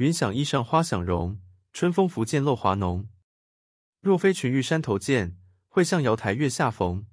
云想衣裳花想容春风拂槛露华浓。若非群玉山头见会向瑶台月下逢。